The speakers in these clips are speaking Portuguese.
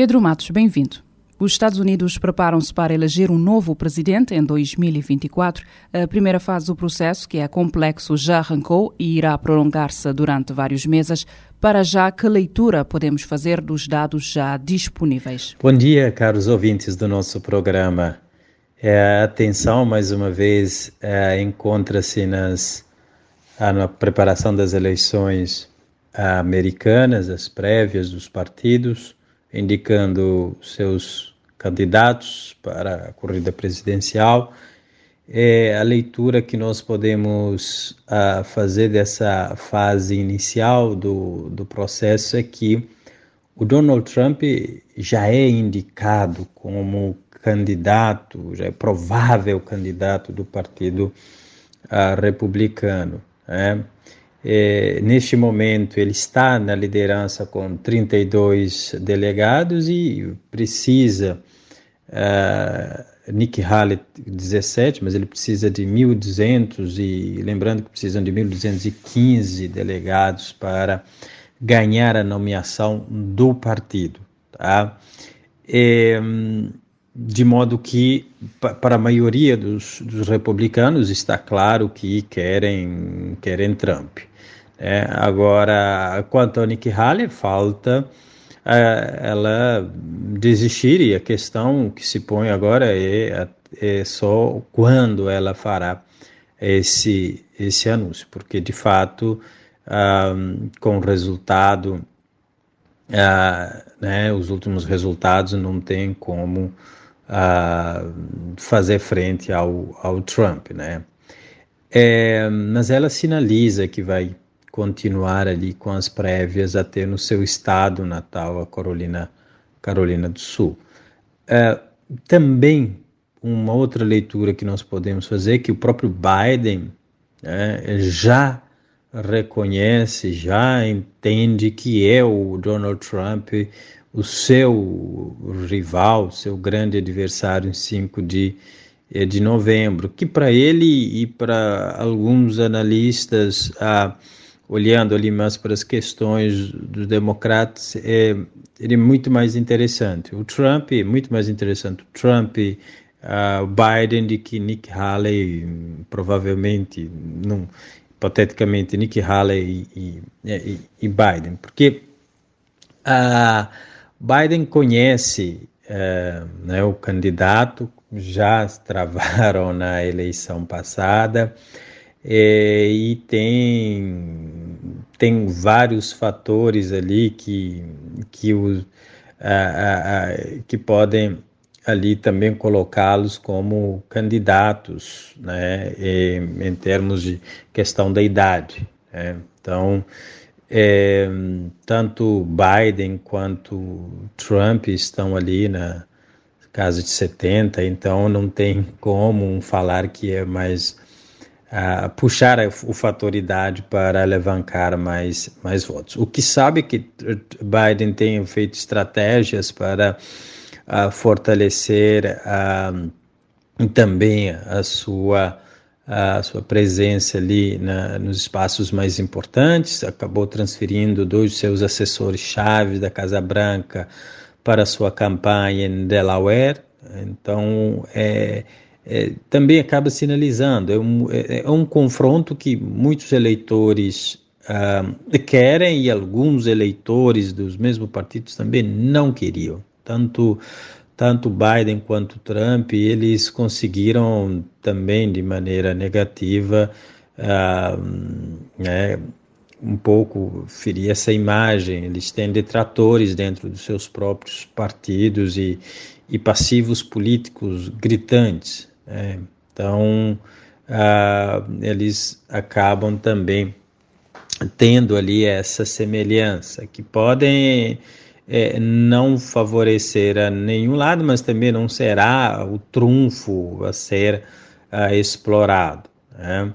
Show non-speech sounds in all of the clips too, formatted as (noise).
Pedro Matos, bem-vindo. Os Estados Unidos preparam-se para eleger um novo presidente em 2024. A primeira fase do processo, que é complexo, já arrancou e irá prolongar-se durante vários meses. Para já, que leitura podemos fazer dos dados já disponíveis? Bom dia, caros ouvintes do nosso programa. É, a atenção, mais uma vez, é, encontra-se nas na preparação das eleições americanas, as prévias dos partidos, indicando seus candidatos para a corrida presidencial. É a leitura que nós podemos uh, fazer dessa fase inicial do, do processo é que o Donald Trump já é indicado como candidato, já é provável candidato do Partido uh, Republicano. Né? É, neste momento, ele está na liderança com 32 delegados e precisa. Uh, Nick Haley 17, mas ele precisa de 1.200 e lembrando que precisam de 1.215 delegados para ganhar a nomeação do partido, tá? É, de modo que para a maioria dos, dos, republicanos está claro que querem querem Trump. É, agora, quanto a Nikki Haley, falta é, ela desistir e a questão que se põe agora é, é só quando ela fará esse, esse anúncio, porque de fato, um, com o resultado, uh, né, os últimos resultados não tem como uh, fazer frente ao, ao Trump, né? É, mas ela sinaliza que vai continuar ali com as prévias até no seu estado natal, a Carolina, Carolina do Sul. É, também uma outra leitura que nós podemos fazer é que o próprio Biden né, já reconhece, já entende que é o Donald Trump o seu rival, seu grande adversário em 5 de, eh, de novembro, que para ele e para alguns analistas ah, olhando ali mais para as questões dos democratas, é, ele é muito mais interessante. O Trump é muito mais interessante. O Trump, uh, Biden, do que Nick Haley, provavelmente, não, hipoteticamente, Nick Haley e, e, e Biden. Porque uh, Biden conhece uh, né, o candidato, já travaram (laughs) na eleição passada, é, e tem, tem vários fatores ali que, que, o, a, a, que podem ali também colocá-los como candidatos, né, em, termos de questão da idade. Né? Então, é, tanto Biden quanto Trump estão ali na casa de 70, então não tem como falar que é mais puxar o fator idade para alavancar mais, mais votos. O que sabe que Biden tem feito estratégias para uh, fortalecer uh, também a sua a sua presença ali na, nos espaços mais importantes, acabou transferindo dois seus assessores-chave da Casa Branca para sua campanha em Delaware. Então, é, é, também acaba sinalizando. É um, é, é um, confronto que muitos eleitores uh, querem e alguns eleitores dos mesmos partidos também não queriam. Tanto, tanto Biden quanto Trump, eles conseguiram também de maneira negativa uh, né, um pouco ferir essa imagem. Eles têm detratores dentro dos seus próprios partidos e, e passivos políticos gritantes. É, então, eles acabam também tendo ali essa semelhança, que podem é, não favorecerá nenhum lado, mas também não será o trunfo a ser explorado. Né?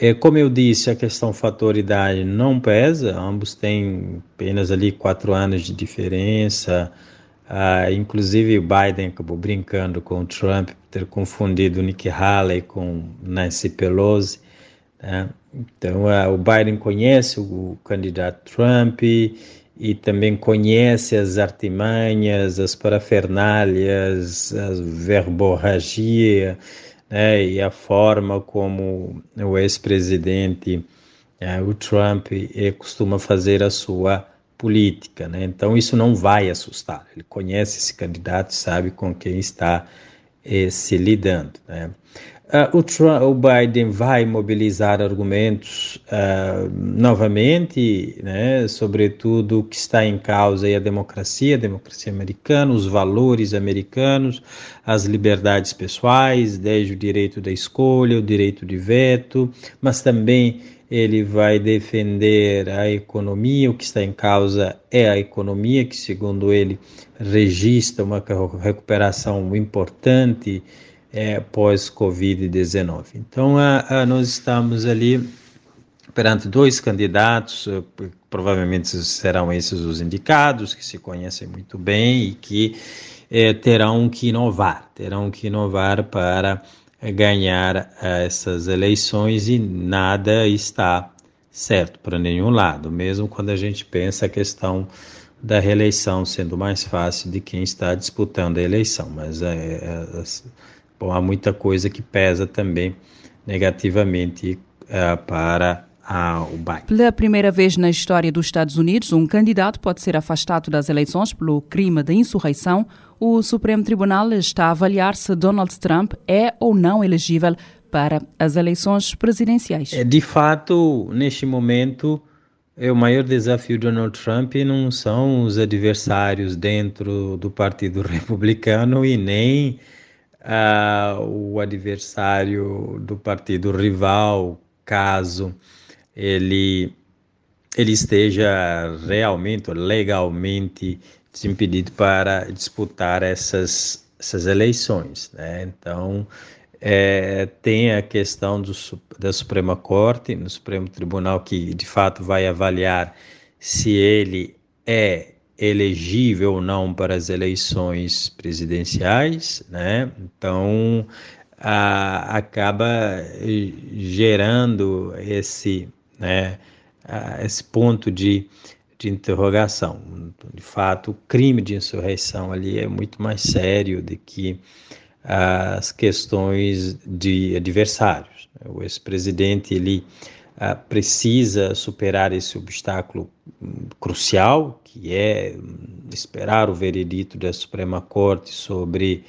É, como eu disse, a questão fatoridade não pesa, ambos têm apenas ali quatro anos de diferença. Uh, inclusive, o Biden acabou brincando com o Trump, ter confundido Nikki Haley com Nancy Pelosi. Né? Então, uh, o Biden conhece o, candidato Trump e também conhece as artimanhas, as parafernálias, a verborragia né, e a forma como o ex-presidente, é, o Trump, eh, costuma fazer a sua política. Né? Então, isso não vai assustar. Ele conhece esse candidato, sabe com quem está eh, se lidando. Né? Uh, o, Trump, o, Biden vai mobilizar argumentos uh, novamente, né, sobretudo o que está em causa é a democracia, a democracia americana, os valores americanos, as liberdades pessoais, desde o direito da escolha, o direito de veto, mas também ele vai defender a economia, o que está em causa é a economia, que segundo ele registra uma recuperação importante é, pós-Covid-19. Então, a, a, nós estamos ali perante dois candidatos, eh, provavelmente serão esses os indicados, que se conhecem muito bem e que é, terão que inovar, terão que inovar para ganhar essas eleições e nada está certo para nenhum lado, mesmo quando a gente pensa a questão da reeleição sendo mais fácil de quem está disputando a eleição, mas é, é, Bom, há muita coisa que pesa também negativamente uh, para o Biden. Pela primeira vez na história dos Estados Unidos, um candidato pode ser afastado das eleições pelo crime de insurreição. O Supremo Tribunal está a avaliar se Donald Trump é ou não elegível para as eleições presidenciais. É, de fato, neste momento, é o maior desafio de Donald Trump não são os adversários dentro do Partido (laughs) Republicano e nem uh, o adversário do partido rival, caso ele, ele esteja realmente, legalmente desimpedido para disputar essas, essas eleições. Né? Então, é, tem a questão do, da Suprema Corte, no Supremo Tribunal, que de fato vai avaliar se ele é elegível ou não para as eleições presidenciais, né? Então a, acaba gerando esse, né, a, esse ponto de, de interrogação. De fato, o crime de insurreição ali é muito mais sério do que as questões de adversários. O ex-presidente ele uh, precisa superar esse obstáculo um, crucial, que é um, esperar o veredito da Suprema Corte sobre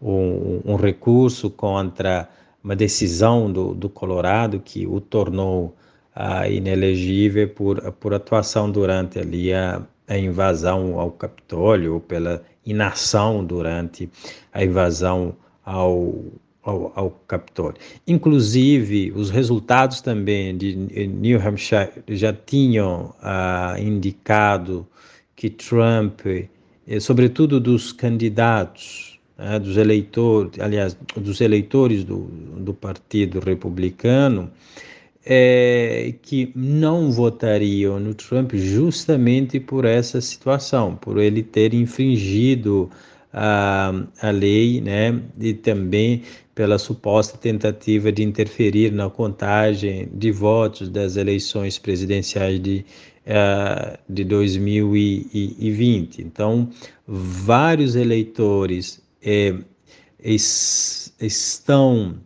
um, um recurso contra uma decisão do, do Colorado que o tornou uh, inelegível por, por atuação durante ali a, a invasão ao Capitólio ou pela inação durante a invasão ao, ao, ao Capitólio. Inclusive, os resultados também de New Hampshire já tinham ah, indicado que Trump, eh, sobretudo dos candidatos, né, dos eleitores, aliás, dos eleitores do, do Partido Republicano, é, que não votariam no Trump justamente por essa situação, por ele ter infringido a, a lei, né, e também pela suposta tentativa de interferir na contagem de votos das eleições presidenciais de, uh, de 2020. Então, vários eleitores eh, es, estão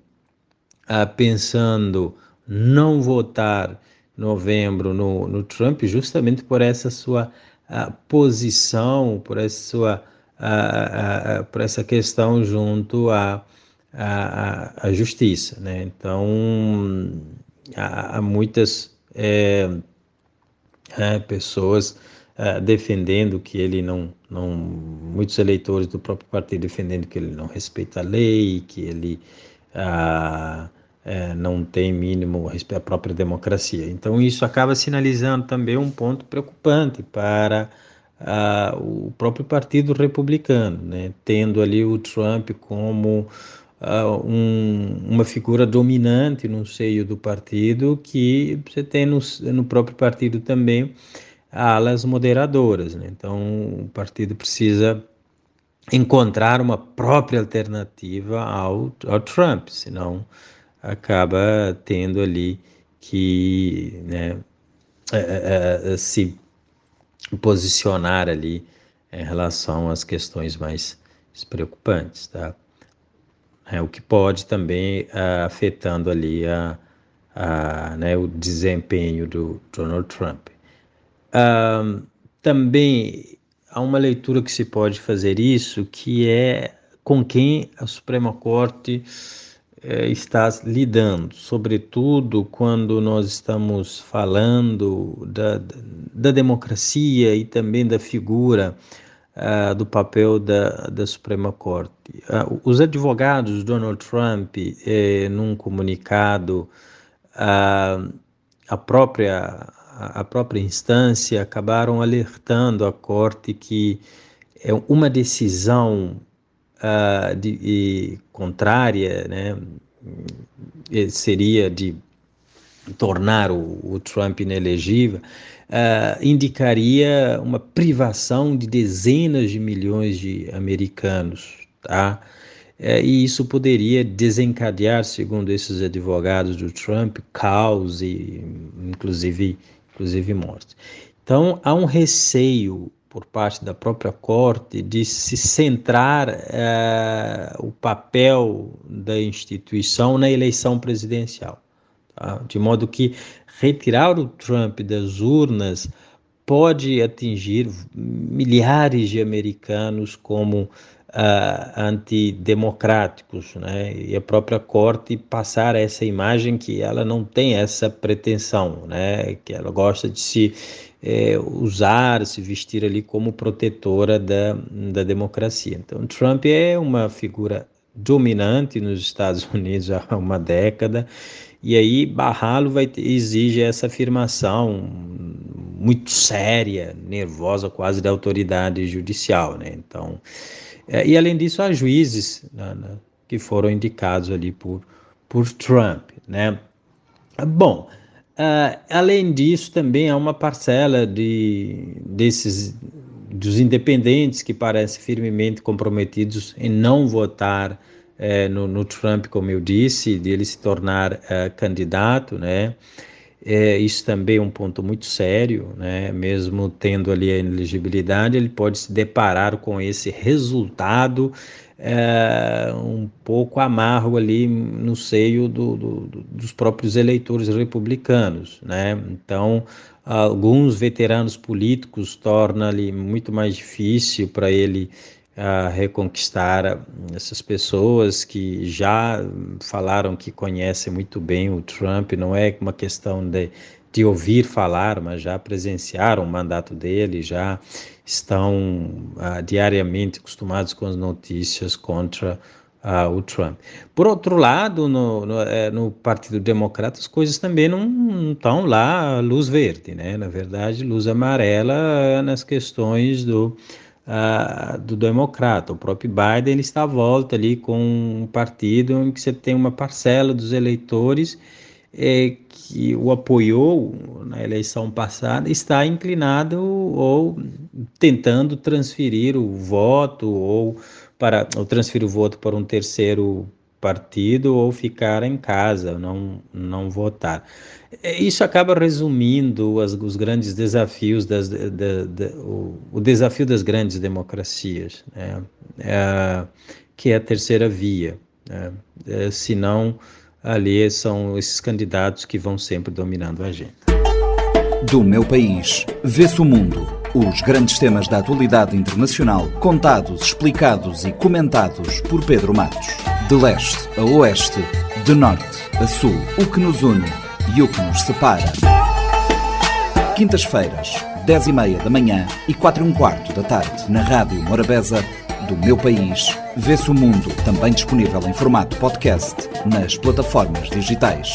uh, pensando não votar novembro no, no Trump justamente por essa sua uh, posição, por essa sua uh, uh, por essa questão junto à a, justiça, né? Então há, há muitas é, é, pessoas defendendo que ele não, não, muitos eleitores do próprio partido defendendo que ele não respeita a lei, que ele é, não tem mínimo respeito à própria democracia. Então isso acaba sinalizando também um ponto preocupante para uh, o próprio Partido Republicano, né? tendo ali o Trump como um, uma figura dominante no seio do partido, que você tem no, no próprio partido também alas moderadoras. Né? Então, o partido precisa encontrar uma própria alternativa ao, ao Trump, senão acaba tendo ali que né, é, é, se posicionar ali em relação às questões mais preocupantes, tá? É, o que pode também afetando ali a, a, né, o desempenho do Donald Trump. Também há uma leitura que se pode fazer isso, que é com quem a Suprema Corte está lidando, sobretudo quando nós estamos falando da, da democracia e também da figura uh, do papel da, da Suprema Corte. Uh, os advogados Donald Trump, eh, num comunicado, uh, a própria a própria instância acabaram alertando a corte que é uma decisão uh, de, contrária, né, seria de tornar o, o Trump inelegível, uh, indicaria uma privação de dezenas de milhões de americanos, tá? Uh, e isso poderia desencadear, segundo esses advogados do Trump, caos e inclusive, inclusive mortes. Então há um receio por parte da própria corte de se centrar uh, o papel da instituição na eleição presidencial, tá? de modo que retirar o Trump das urnas pode atingir milhares de americanos como uh, antidemocráticos, né? E a própria corte passar essa imagem que ela não tem essa pretensão, né? Que ela gosta de se é, usar, se vestir ali como protetora da, da democracia. Então, Trump é uma figura dominante nos Estados (laughs) Unidos há uma década e aí barrá-lo vai exige essa afirmação muito séria, nervosa, quase da autoridade judicial, né? Então, é, e além disso há juízes né, né, que foram indicados ali por por Trump, né? Bom, uh, além disso também há uma parcela de desses dos independentes que parecem firmemente comprometidos em não votar é, no, no, Trump, como eu disse, de ele se tornar é, candidato, né? É, isso também é um ponto muito sério, né? Mesmo tendo ali a inelegibilidade, ele pode se deparar com esse resultado é, um pouco amargo ali no seio do, do, dos próprios eleitores republicanos, né? Então, alguns veteranos políticos tornam ali muito mais difícil para ele a reconquistar essas pessoas que já falaram que conhecem muito bem o Trump, não é uma questão de, de ouvir falar, mas já presenciaram o mandato dele, já estão uh, diariamente acostumados com as notícias contra uh, o Trump. Por outro lado, no, no, é, no Partido Democrata, as coisas também não estão lá luz verde, né? Na verdade, luz amarela nas questões do uh, do democrata. O próprio Biden ele está à volta ali com um partido em que você tem uma parcela dos eleitores eh, que o apoiou na eleição passada está inclinado ou tentando transferir o voto ou para ou transferir o voto para um terceiro partido ou ficar em casa, não, não votar. É, isso acaba resumindo as, os grandes desafios, das, da, da, o, o, desafio das grandes democracias, né? é, que é a terceira via. Né? É, senão, ali são esses candidatos que vão sempre dominando a agenda. Do meu país, vê-se o mundo. Os grandes temas da atualidade internacional, contados, explicados e comentados por Pedro Matos. De leste a oeste, de norte a sul, o que nos une e o que nos separa. Quintas-feiras, 10 e meia da manhã e 4 e um quarto da tarde, na Rádio Morabeza, do meu país, vê-se o mundo, também disponível em formato podcast nas plataformas digitais.